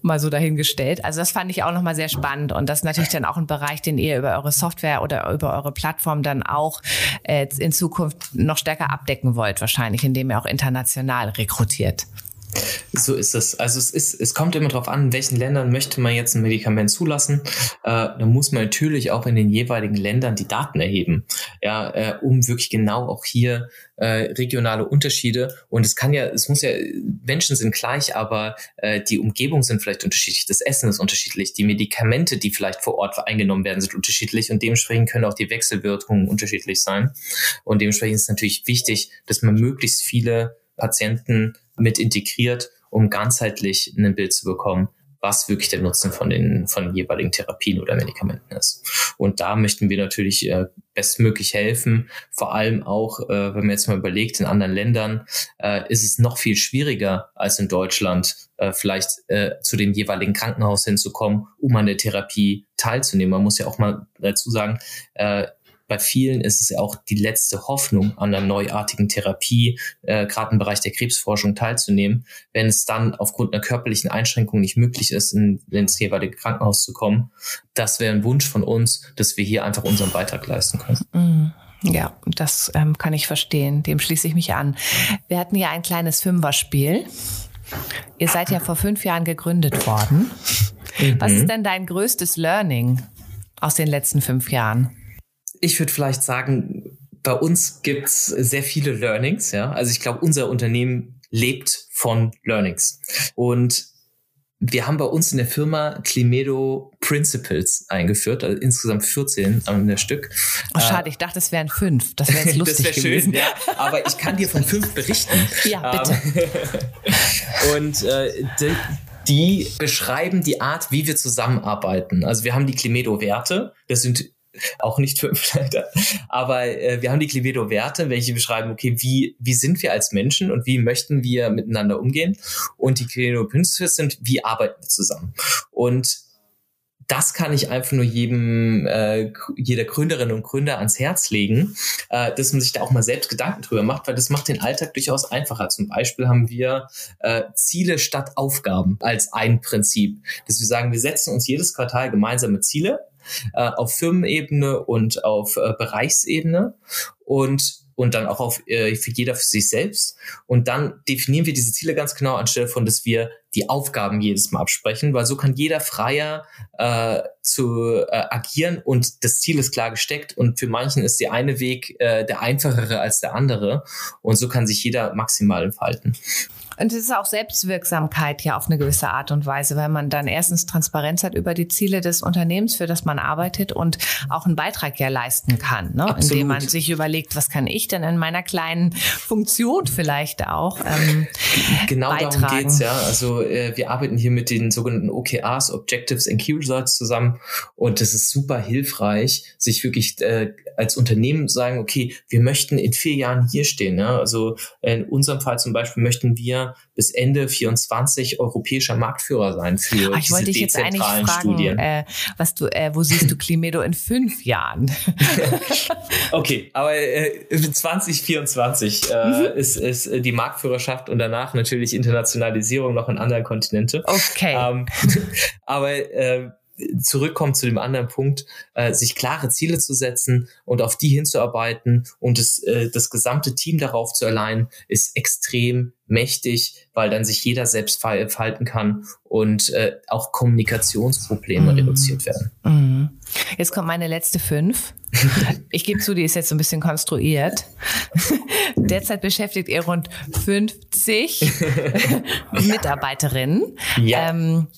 mal so dahingestellt. Also das fand ich auch nochmal sehr spannend und das ist natürlich dann auch ein Bereich, den ihr über eure Software oder über eure Plattform dann auch äh, in Zukunft noch stärker abdecken wollt, wahrscheinlich, indem ihr auch international rekrutiert. So ist es. Also es ist, es kommt immer darauf an, in welchen Ländern möchte man jetzt ein Medikament zulassen. Äh, da muss man natürlich auch in den jeweiligen Ländern die Daten erheben, ja, äh, um wirklich genau auch hier äh, regionale Unterschiede. Und es kann ja, es muss ja, Menschen sind gleich, aber äh, die Umgebung sind vielleicht unterschiedlich, das Essen ist unterschiedlich, die Medikamente, die vielleicht vor Ort eingenommen werden, sind unterschiedlich und dementsprechend können auch die Wechselwirkungen unterschiedlich sein. Und dementsprechend ist es natürlich wichtig, dass man möglichst viele Patienten mit integriert, um ganzheitlich ein Bild zu bekommen, was wirklich der Nutzen von den, von den jeweiligen Therapien oder Medikamenten ist. Und da möchten wir natürlich äh, bestmöglich helfen. Vor allem auch, äh, wenn man jetzt mal überlegt, in anderen Ländern äh, ist es noch viel schwieriger als in Deutschland, äh, vielleicht äh, zu dem jeweiligen Krankenhaus hinzukommen, um an der Therapie teilzunehmen. Man muss ja auch mal dazu sagen, äh, bei vielen ist es ja auch die letzte Hoffnung, an einer neuartigen Therapie, äh, gerade im Bereich der Krebsforschung teilzunehmen. Wenn es dann aufgrund einer körperlichen Einschränkung nicht möglich ist, in, ins jeweilige Krankenhaus zu kommen, das wäre ein Wunsch von uns, dass wir hier einfach unseren Beitrag leisten können. Mhm. Ja, das ähm, kann ich verstehen. Dem schließe ich mich an. Wir hatten ja ein kleines Fünferspiel. Ihr seid ja vor fünf Jahren gegründet worden. Mhm. Was ist denn dein größtes Learning aus den letzten fünf Jahren? Ich würde vielleicht sagen, bei uns gibt's sehr viele Learnings. Ja, also ich glaube, unser Unternehmen lebt von Learnings und wir haben bei uns in der Firma Climedo Principles eingeführt, also insgesamt 14 an der Stück. Oh, schade, ich dachte, es wären fünf. Das wäre jetzt lustig das wär gewesen. Schön, ja, aber ich kann dir von fünf berichten. Ja, bitte. Und äh, die, die beschreiben die Art, wie wir zusammenarbeiten. Also wir haben die Climedo-Werte. Das sind auch nicht fünf leider. Aber äh, wir haben die Clivedo-Werte, welche beschreiben, okay, wie, wie sind wir als Menschen und wie möchten wir miteinander umgehen? Und die Clivedo-Principles sind, wie arbeiten wir zusammen? Und das kann ich einfach nur jedem, äh, jeder Gründerin und Gründer ans Herz legen, äh, dass man sich da auch mal selbst Gedanken drüber macht, weil das macht den Alltag durchaus einfacher. Zum Beispiel haben wir äh, Ziele statt Aufgaben als ein Prinzip. Dass wir sagen, wir setzen uns jedes Quartal gemeinsame Ziele äh, auf Firmenebene und auf äh, Bereichsebene und und dann auch auf äh, für jeder für sich selbst. Und dann definieren wir diese Ziele ganz genau, anstelle von, dass wir die Aufgaben jedes Mal absprechen, weil so kann jeder freier äh, zu äh, agieren und das Ziel ist klar gesteckt und für manchen ist der eine Weg äh, der einfachere als der andere und so kann sich jeder maximal entfalten. Und es ist auch Selbstwirksamkeit ja auf eine gewisse Art und Weise, weil man dann erstens Transparenz hat über die Ziele des Unternehmens, für das man arbeitet und auch einen Beitrag ja leisten kann, ne? indem man sich überlegt, was kann ich denn in meiner kleinen Funktion vielleicht auch ähm, Genau beitragen. darum geht's ja. Also äh, wir arbeiten hier mit den sogenannten OKRs, Objectives and Key Results zusammen und das ist super hilfreich, sich wirklich äh, als Unternehmen sagen, okay, wir möchten in vier Jahren hier stehen. Ja? Also in unserem Fall zum Beispiel möchten wir bis Ende 24 europäischer Marktführer sein für Ach, ich diese dich jetzt eigentlich fragen, Studien. Äh, was du, äh, wo siehst du Climedo in fünf Jahren? okay, aber äh, 2024 äh, mhm. ist, ist die Marktführerschaft und danach natürlich Internationalisierung noch in anderen Kontinente. Okay. Ähm, aber äh, zurückkommt zu dem anderen Punkt, äh, sich klare Ziele zu setzen und auf die hinzuarbeiten und das, äh, das gesamte Team darauf zu allein, ist extrem mächtig, weil dann sich jeder selbst falten kann und äh, auch Kommunikationsprobleme mhm. reduziert werden. Mhm. Jetzt kommt meine letzte fünf. Ich gebe zu, die ist jetzt so ein bisschen konstruiert. Derzeit beschäftigt ihr rund 50 Mitarbeiterinnen. Ja. Ähm,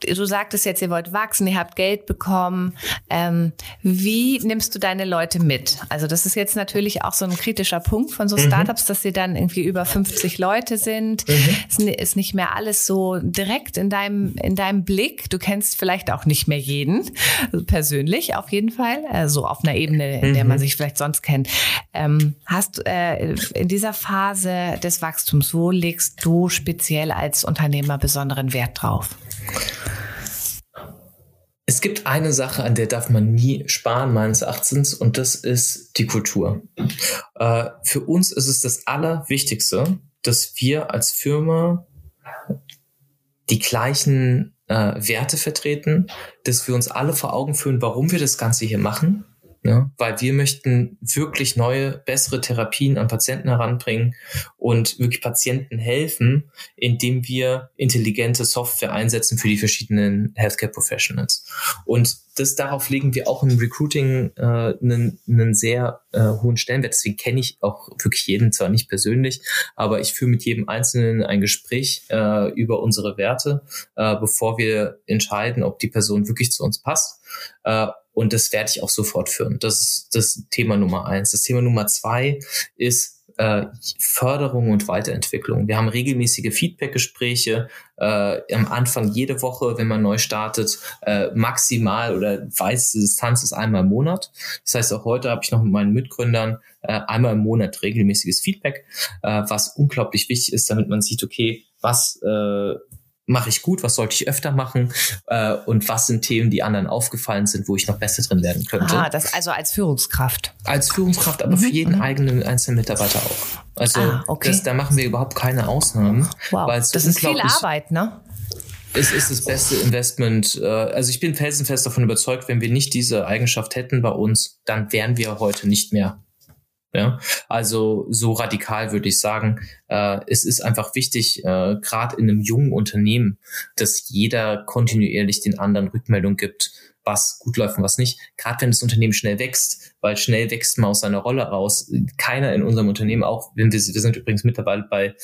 du sagtest jetzt, ihr wollt wachsen, ihr habt Geld bekommen. Ähm, wie nimmst du deine Leute mit? Also das ist jetzt natürlich auch so ein kritischer Punkt von so mhm. Startups, dass sie dann irgendwie über 50 Leute sind. Mhm. Es ist nicht mehr alles so direkt in deinem, in deinem Blick. Du kennst vielleicht auch nicht mehr jeden, also persönlich auf jeden Fall, also auf einer Ebene, in der man mhm. sich vielleicht sonst kennt. Ähm, hast äh, in dieser Phase des Wachstums, wo legst du speziell als Unternehmer besonderen Wert drauf? Es gibt eine Sache, an der darf man nie sparen, meines Erachtens, und das ist die Kultur. Äh, für uns ist es das Allerwichtigste, dass wir als Firma die gleichen äh, Werte vertreten, dass wir uns alle vor Augen führen, warum wir das Ganze hier machen Ne? Weil wir möchten wirklich neue, bessere Therapien an Patienten heranbringen und wirklich Patienten helfen, indem wir intelligente Software einsetzen für die verschiedenen Healthcare Professionals. Und das darauf legen wir auch im Recruiting äh, einen, einen sehr äh, hohen Stellenwert. Deswegen kenne ich auch wirklich jeden zwar nicht persönlich, aber ich führe mit jedem Einzelnen ein Gespräch äh, über unsere Werte, äh, bevor wir entscheiden, ob die Person wirklich zu uns passt. Äh, und das werde ich auch sofort führen. Das ist das Thema Nummer eins. Das Thema Nummer zwei ist äh, Förderung und Weiterentwicklung. Wir haben regelmäßige Feedback-Gespräche äh, am Anfang jede Woche, wenn man neu startet, äh, maximal oder weiße Distanz ist einmal im Monat. Das heißt, auch heute habe ich noch mit meinen Mitgründern äh, einmal im Monat regelmäßiges Feedback, äh, was unglaublich wichtig ist, damit man sieht, okay, was äh, mache ich gut, was sollte ich öfter machen äh, und was sind Themen, die anderen aufgefallen sind, wo ich noch besser drin werden könnte. Ah, das also als Führungskraft. Als Führungskraft, aber mhm. für jeden mhm. eigenen einzelnen Mitarbeiter auch. Also ah, okay. das, da machen wir überhaupt keine Ausnahmen. Wow, das ist viel Arbeit, ne? Es ist das beste Investment. Äh, also ich bin felsenfest davon überzeugt, wenn wir nicht diese Eigenschaft hätten bei uns, dann wären wir heute nicht mehr ja, also so radikal würde ich sagen, äh, es ist einfach wichtig, äh, gerade in einem jungen Unternehmen, dass jeder kontinuierlich den anderen Rückmeldung gibt, was gut läuft und was nicht. Gerade wenn das Unternehmen schnell wächst, weil schnell wächst man aus seiner Rolle raus. Keiner in unserem Unternehmen, auch wenn wir, wir sind übrigens mittlerweile bei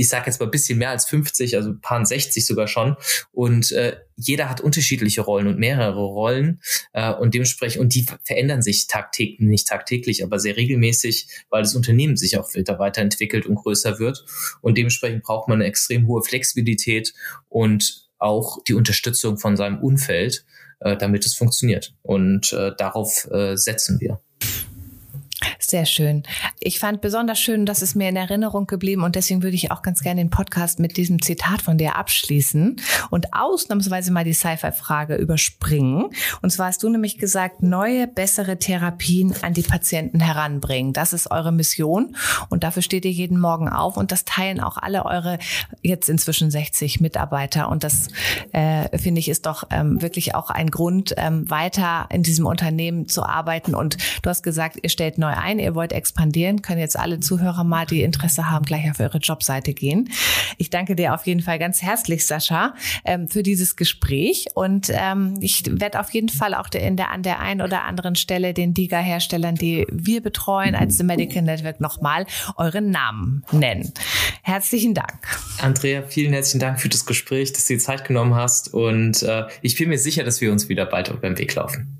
ich sage jetzt mal ein bisschen mehr als 50, also ein paar 60 sogar schon. Und äh, jeder hat unterschiedliche Rollen und mehrere Rollen äh, und dementsprechend, und die verändern sich tagtäglich, nicht tagtäglich, aber sehr regelmäßig, weil das Unternehmen sich auch wieder weiterentwickelt und größer wird. Und dementsprechend braucht man eine extrem hohe Flexibilität und auch die Unterstützung von seinem Umfeld, äh, damit es funktioniert. Und äh, darauf äh, setzen wir. Sehr schön. Ich fand besonders schön, dass es mir in Erinnerung geblieben und deswegen würde ich auch ganz gerne den Podcast mit diesem Zitat von dir abschließen und ausnahmsweise mal die Sci-Fi-Frage überspringen. Und zwar hast du nämlich gesagt, neue, bessere Therapien an die Patienten heranbringen. Das ist eure Mission und dafür steht ihr jeden Morgen auf und das teilen auch alle eure jetzt inzwischen 60 Mitarbeiter und das äh, finde ich ist doch ähm, wirklich auch ein Grund, ähm, weiter in diesem Unternehmen zu arbeiten und du hast gesagt, ihr stellt neu ein, ihr wollt expandieren, können jetzt alle Zuhörer mal, die Interesse haben, gleich auf eure Jobseite gehen. Ich danke dir auf jeden Fall ganz herzlich, Sascha, ähm, für dieses Gespräch und ähm, ich werde auf jeden Fall auch in der, an der einen oder anderen Stelle den DIGA-Herstellern, die wir betreuen als The Medical Network, nochmal euren Namen nennen. Herzlichen Dank. Andrea, vielen herzlichen Dank für das Gespräch, dass du die Zeit genommen hast und äh, ich bin mir sicher, dass wir uns wieder bald auf dem Weg laufen.